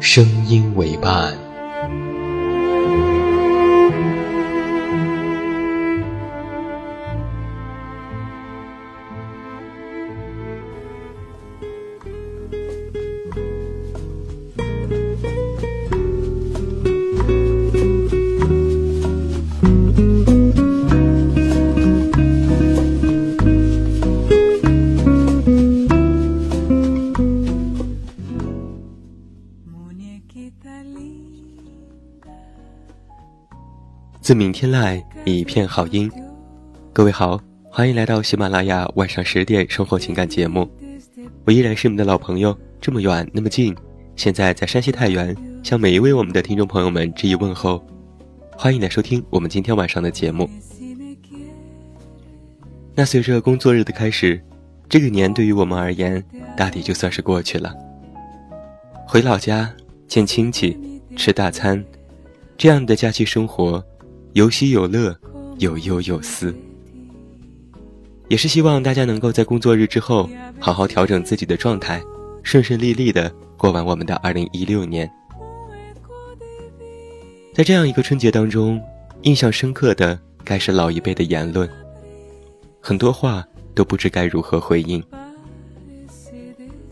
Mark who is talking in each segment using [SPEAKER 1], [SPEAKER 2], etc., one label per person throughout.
[SPEAKER 1] 声音为伴。自鸣天籁，一片好音。各位好，欢迎来到喜马拉雅晚上十点生活情感节目。我依然是你们的老朋友，这么远那么近，现在在山西太原，向每一位我们的听众朋友们致以问候。欢迎来收听我们今天晚上的节目。那随着工作日的开始，这个年对于我们而言，大抵就算是过去了。回老家见亲戚，吃大餐，这样的假期生活。有喜有乐，有忧有思，也是希望大家能够在工作日之后好好调整自己的状态，顺顺利利的过完我们的二零一六年。在这样一个春节当中，印象深刻的该是老一辈的言论，很多话都不知该如何回应。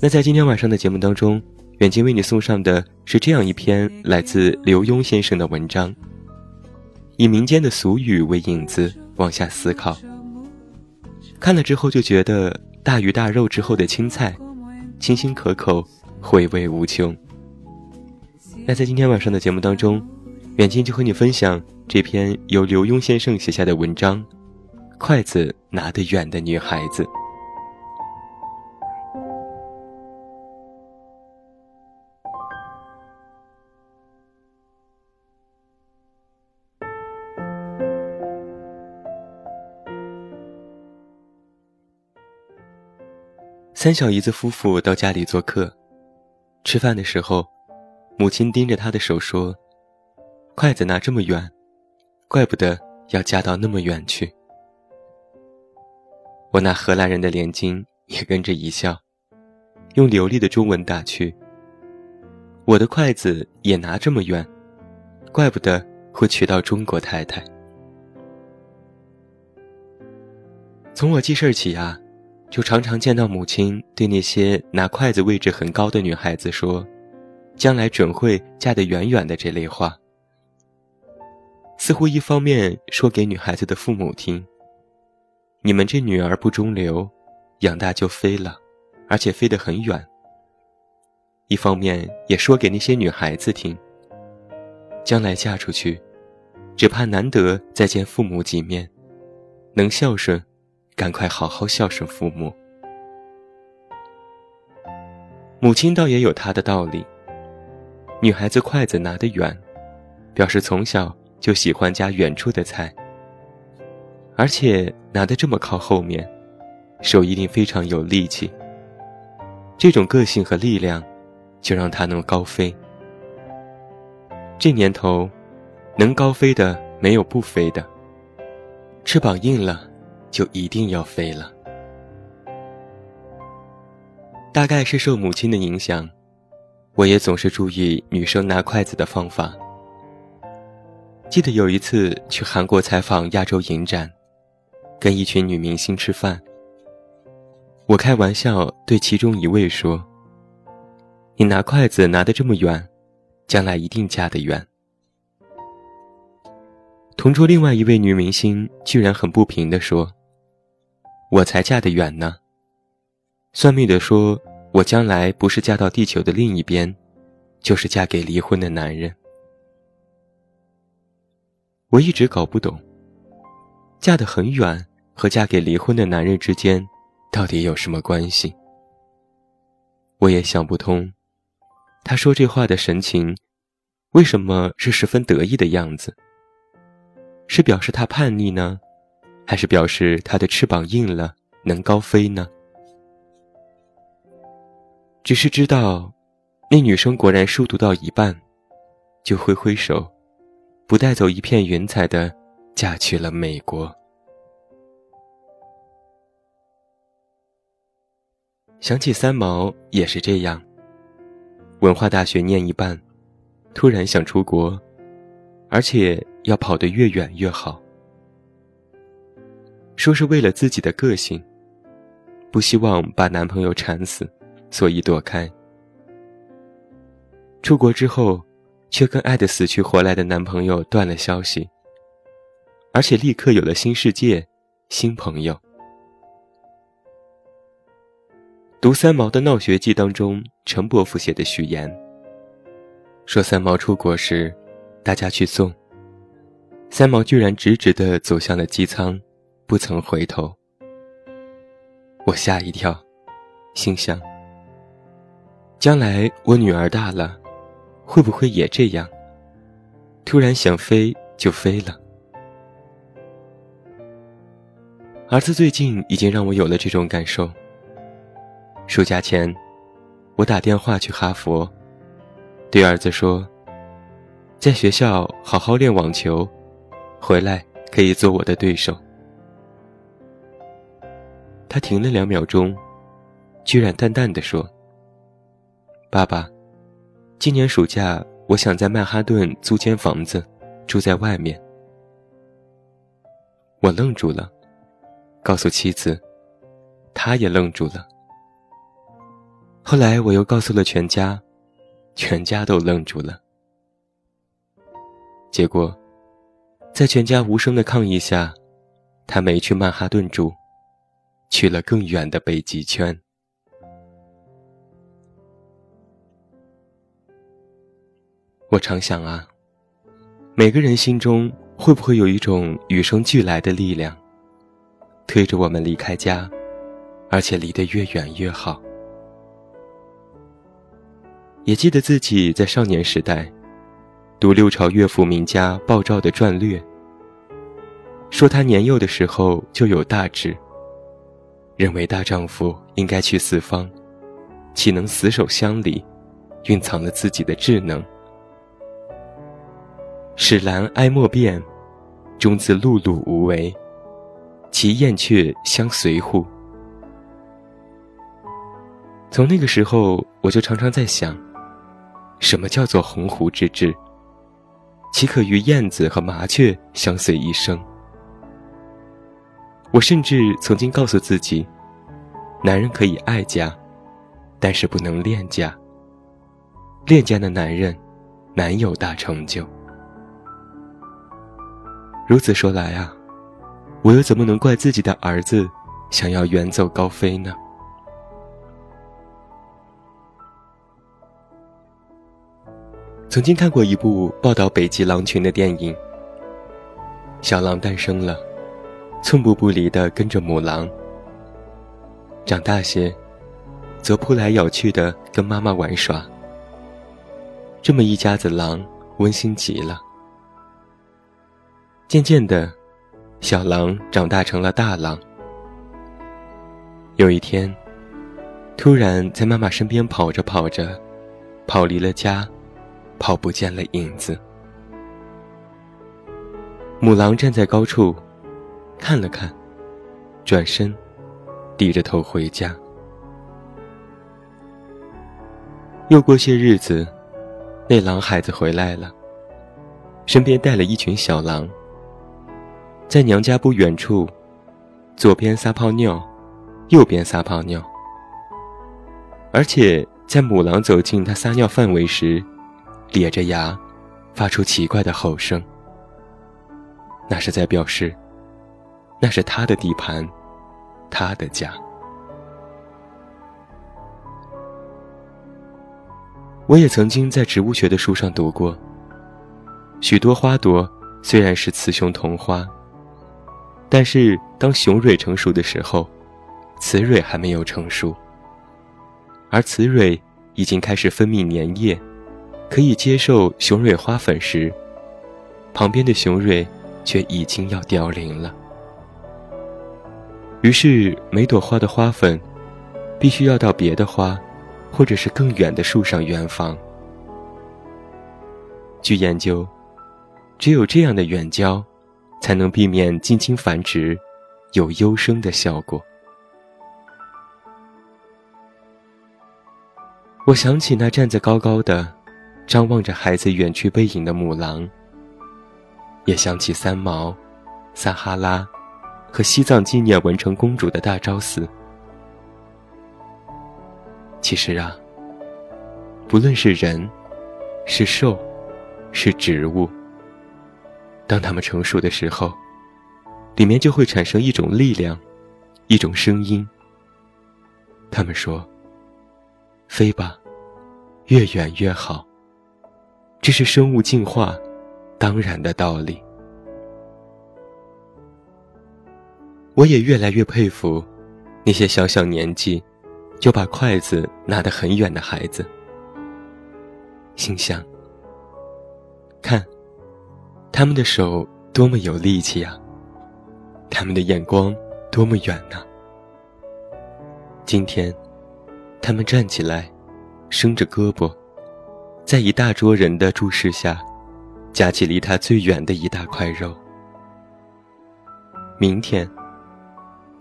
[SPEAKER 1] 那在今天晚上的节目当中，远近为你送上的是这样一篇来自刘墉先生的文章。以民间的俗语为引子往下思考，看了之后就觉得大鱼大肉之后的青菜，清新可口，回味无穷。那在今天晚上的节目当中，远近就和你分享这篇由刘墉先生写下的文章《筷子拿得远的女孩子》。三小姨子夫妇到家里做客，吃饭的时候，母亲盯着他的手说：“筷子拿这么远，怪不得要嫁到那么远去。”我那荷兰人的连襟也跟着一笑，用流利的中文打趣：“我的筷子也拿这么远，怪不得会娶到中国太太。”从我记事起啊。就常常见到母亲对那些拿筷子位置很高的女孩子说：“将来准会嫁得远远的。”这类话，似乎一方面说给女孩子的父母听：“你们这女儿不中留，养大就飞了，而且飞得很远。”一方面也说给那些女孩子听：“将来嫁出去，只怕难得再见父母几面，能孝顺。”赶快好好孝顺父母。母亲倒也有她的道理。女孩子筷子拿得远，表示从小就喜欢夹远处的菜，而且拿得这么靠后面，手一定非常有力气。这种个性和力量，就让她能高飞。这年头，能高飞的没有不飞的，翅膀硬了。就一定要飞了。大概是受母亲的影响，我也总是注意女生拿筷子的方法。记得有一次去韩国采访亚洲影展，跟一群女明星吃饭，我开玩笑对其中一位说：“你拿筷子拿得这么远，将来一定嫁得远。同桌另外一位女明星居然很不平地说：“我才嫁得远呢。算命的说我将来不是嫁到地球的另一边，就是嫁给离婚的男人。”我一直搞不懂，嫁得很远和嫁给离婚的男人之间到底有什么关系。我也想不通，他说这话的神情，为什么是十分得意的样子？是表示他叛逆呢，还是表示他的翅膀硬了，能高飞呢？只是知道，那女生果然书读到一半，就挥挥手。不带走一片云彩的，嫁去了美国。想起三毛也是这样。文化大学念一半，突然想出国，而且要跑得越远越好。说是为了自己的个性，不希望把男朋友缠死，所以躲开。出国之后。却跟爱的死去活来的男朋友断了消息，而且立刻有了新世界、新朋友。读三毛的《闹学记》当中，陈伯父写的序言说：三毛出国时，大家去送，三毛居然直直的走向了机舱，不曾回头。我吓一跳，心想：将来我女儿大了。会不会也这样？突然想飞就飞了。儿子最近已经让我有了这种感受。暑假前，我打电话去哈佛，对儿子说：“在学校好好练网球，回来可以做我的对手。”他停了两秒钟，居然淡淡的说：“爸爸。”今年暑假，我想在曼哈顿租间房子，住在外面。我愣住了，告诉妻子，她也愣住了。后来我又告诉了全家，全家都愣住了。结果，在全家无声的抗议下，他没去曼哈顿住，去了更远的北极圈。我常想啊，每个人心中会不会有一种与生俱来的力量，推着我们离开家，而且离得越远越好？也记得自己在少年时代，读六朝乐府名家鲍照的传略，说他年幼的时候就有大志，认为大丈夫应该去四方，岂能死守乡里，蕴藏了自己的智能。使兰哀莫变，终自碌碌无为。其燕雀相随乎？从那个时候，我就常常在想，什么叫做鸿鹄之志？岂可与燕子和麻雀相随一生？我甚至曾经告诉自己，男人可以爱家，但是不能恋家。恋家的男人，难有大成就。如此说来啊，我又怎么能怪自己的儿子想要远走高飞呢？曾经看过一部报道北极狼群的电影，小狼诞生了，寸步不离的跟着母狼。长大些，则扑来咬去的跟妈妈玩耍。这么一家子狼，温馨极了。渐渐的，小狼长大成了大狼。有一天，突然在妈妈身边跑着跑着，跑离了家，跑不见了影子。母狼站在高处，看了看，转身，低着头回家。又过些日子，那狼孩子回来了，身边带了一群小狼。在娘家不远处，左边撒泡尿，右边撒泡尿。而且在母狼走进他撒尿范围时，咧着牙，发出奇怪的吼声。那是在表示，那是他的地盘，他的家。我也曾经在植物学的书上读过，许多花朵虽然是雌雄同花，但是当雄蕊成熟的时候，雌蕊还没有成熟，而雌蕊已经开始分泌粘液，可以接受雄蕊花粉时，旁边的雄蕊却已经要凋零了。于是每朵花的花粉，必须要到别的花。或者是更远的树上远访。据研究，只有这样的远交，才能避免近亲繁殖，有优生的效果。我想起那站在高高的，张望着孩子远去背影的母狼，也想起三毛、撒哈拉和西藏纪念文成公主的大昭寺。其实啊，不论是人，是兽，是植物，当它们成熟的时候，里面就会产生一种力量，一种声音。他们说：“飞吧，越远越好。”这是生物进化当然的道理。我也越来越佩服那些小小年纪。就把筷子拿得很远的孩子，心想：看，他们的手多么有力气呀！他们的眼光多么远呐！今天，他们站起来，伸着胳膊，在一大桌人的注视下，夹起离他最远的一大块肉。明天，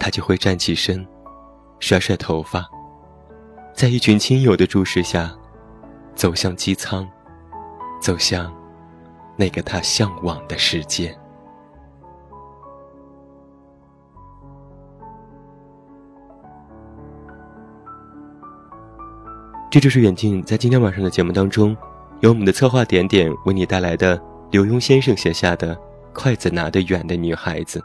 [SPEAKER 1] 他就会站起身，甩甩头发。在一群亲友的注视下，走向机舱，走向那个他向往的世界。这就是远近在今天晚上的节目当中，由我们的策划点点为你带来的刘墉先生写下的《筷子拿得远的女孩子》。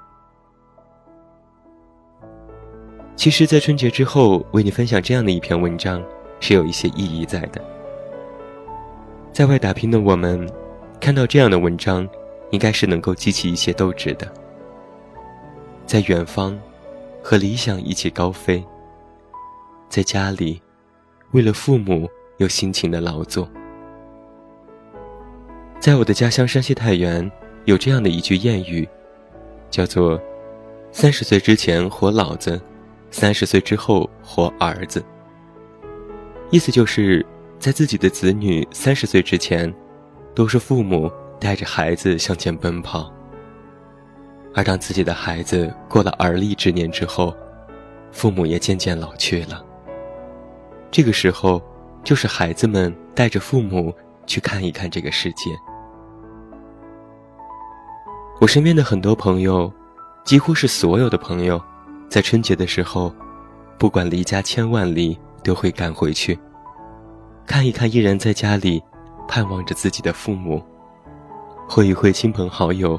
[SPEAKER 1] 其实，在春节之后为你分享这样的一篇文章，是有一些意义在的。在外打拼的我们，看到这样的文章，应该是能够激起一些斗志的。在远方，和理想一起高飞；在家里，为了父母又辛勤的劳作。在我的家乡山西太原，有这样的一句谚语，叫做“三十岁之前活老子”。三十岁之后活儿子，意思就是在自己的子女三十岁之前，都是父母带着孩子向前奔跑；而当自己的孩子过了而立之年之后，父母也渐渐老去了。这个时候，就是孩子们带着父母去看一看这个世界。我身边的很多朋友，几乎是所有的朋友。在春节的时候，不管离家千万里，都会赶回去，看一看依然在家里盼望着自己的父母，会一会亲朋好友，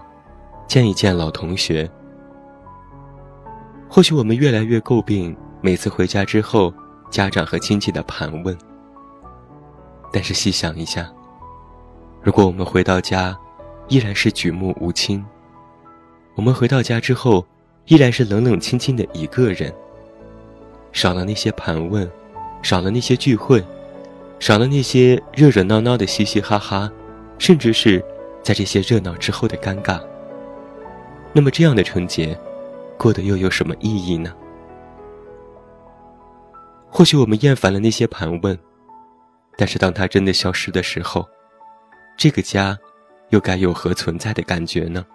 [SPEAKER 1] 见一见老同学。或许我们越来越诟病每次回家之后，家长和亲戚的盘问。但是细想一下，如果我们回到家，依然是举目无亲，我们回到家之后。依然是冷冷清清的一个人，少了那些盘问，少了那些聚会，少了那些热热闹闹的嘻嘻哈哈，甚至是在这些热闹之后的尴尬。那么这样的春节，过得又有什么意义呢？或许我们厌烦了那些盘问，但是当它真的消失的时候，这个家，又该有何存在的感觉呢？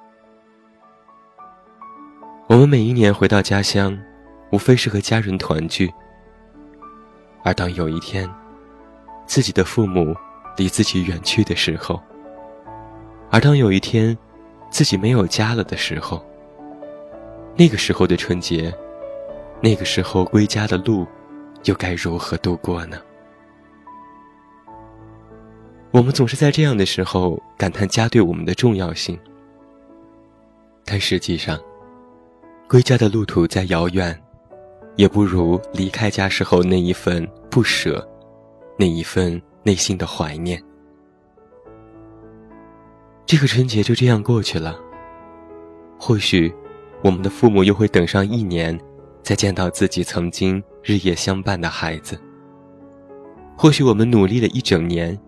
[SPEAKER 1] 我们每一年回到家乡，无非是和家人团聚。而当有一天，自己的父母离自己远去的时候，而当有一天，自己没有家了的时候，那个时候的春节，那个时候归家的路，又该如何度过呢？我们总是在这样的时候感叹家对我们的重要性，但实际上，归家的路途再遥远，也不如离开家时候那一份不舍，那一份内心的怀念。这个春节就这样过去了。或许，我们的父母又会等上一年，再见到自己曾经日夜相伴的孩子。或许我们努力了一整年，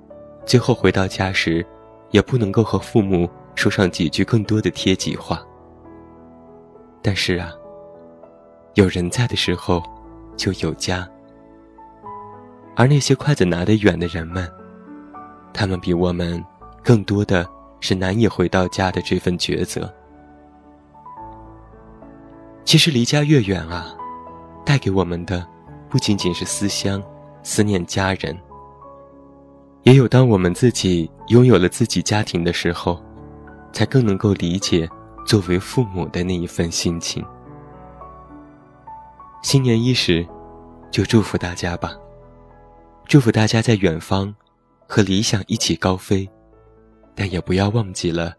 [SPEAKER 1] 最后回到家时，也不能够和父母说上几句更多的贴己话。但是啊，有人在的时候，就有家。而那些筷子拿得远的人们，他们比我们更多的是难以回到家的这份抉择。其实离家越远啊，带给我们的不仅仅是思乡、思念家人，也有当我们自己拥有了自己家庭的时候，才更能够理解作为父母的那一份心情。新年伊始，就祝福大家吧，祝福大家在远方和理想一起高飞，但也不要忘记了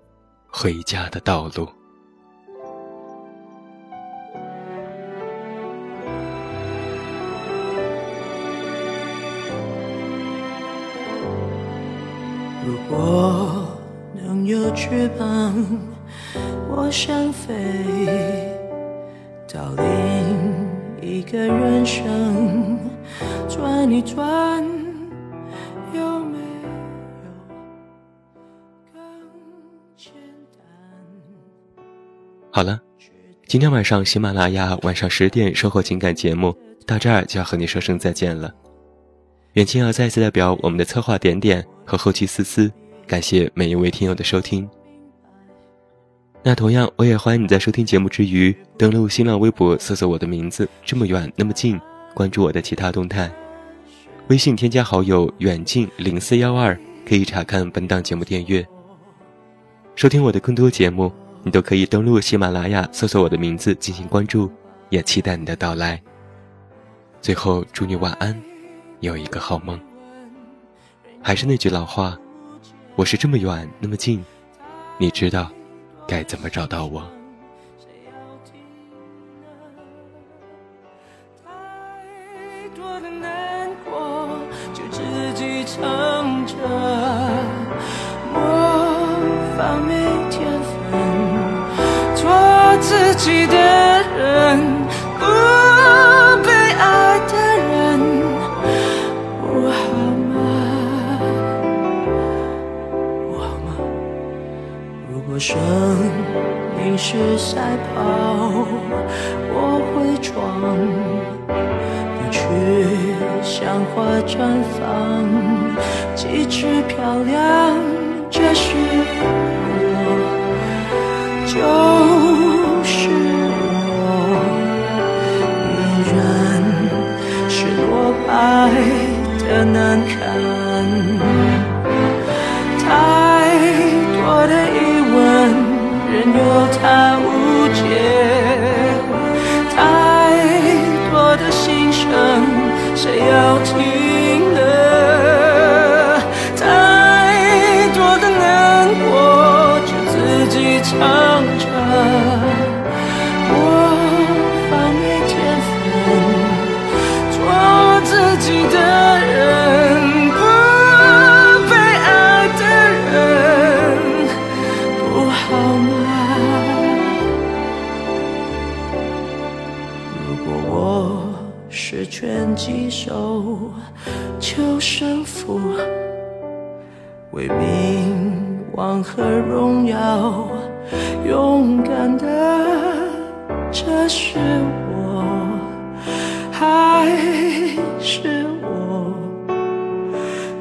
[SPEAKER 1] 回家的道路。
[SPEAKER 2] 如果能有翅膀，我想飞到另一个人生，转一转，有没有更简单？
[SPEAKER 1] 好了，今天晚上喜马拉雅晚上十点生活情感节目到这儿就要和你说声再见了。远近要再次代表我们的策划点点和后期思思，感谢每一位听友的收听。那同样，我也欢迎你在收听节目之余，登录新浪微博搜索我的名字，这么远那么近，关注我的其他动态。微信添加好友远近零四幺二，可以查看本档节目订阅。收听我的更多节目，你都可以登录喜马拉雅搜索我的名字进行关注，也期待你的到来。最后，祝你晚安。有一个好梦。还是那句老话，我是这么远那么近，你知道该怎么找到我？
[SPEAKER 2] 绽放，极致漂亮，这是我，就是我，依然是落败的难堪。太多的疑问，任由它无解；太多的心声，谁要听是我，还是我？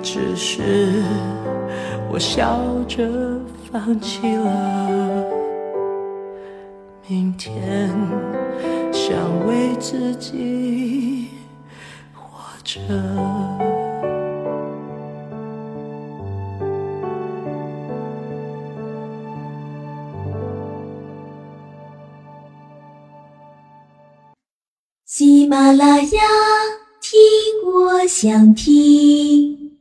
[SPEAKER 2] 只是我笑着放弃了，明天想为自己活着。
[SPEAKER 3] 马拉雅，听我想听。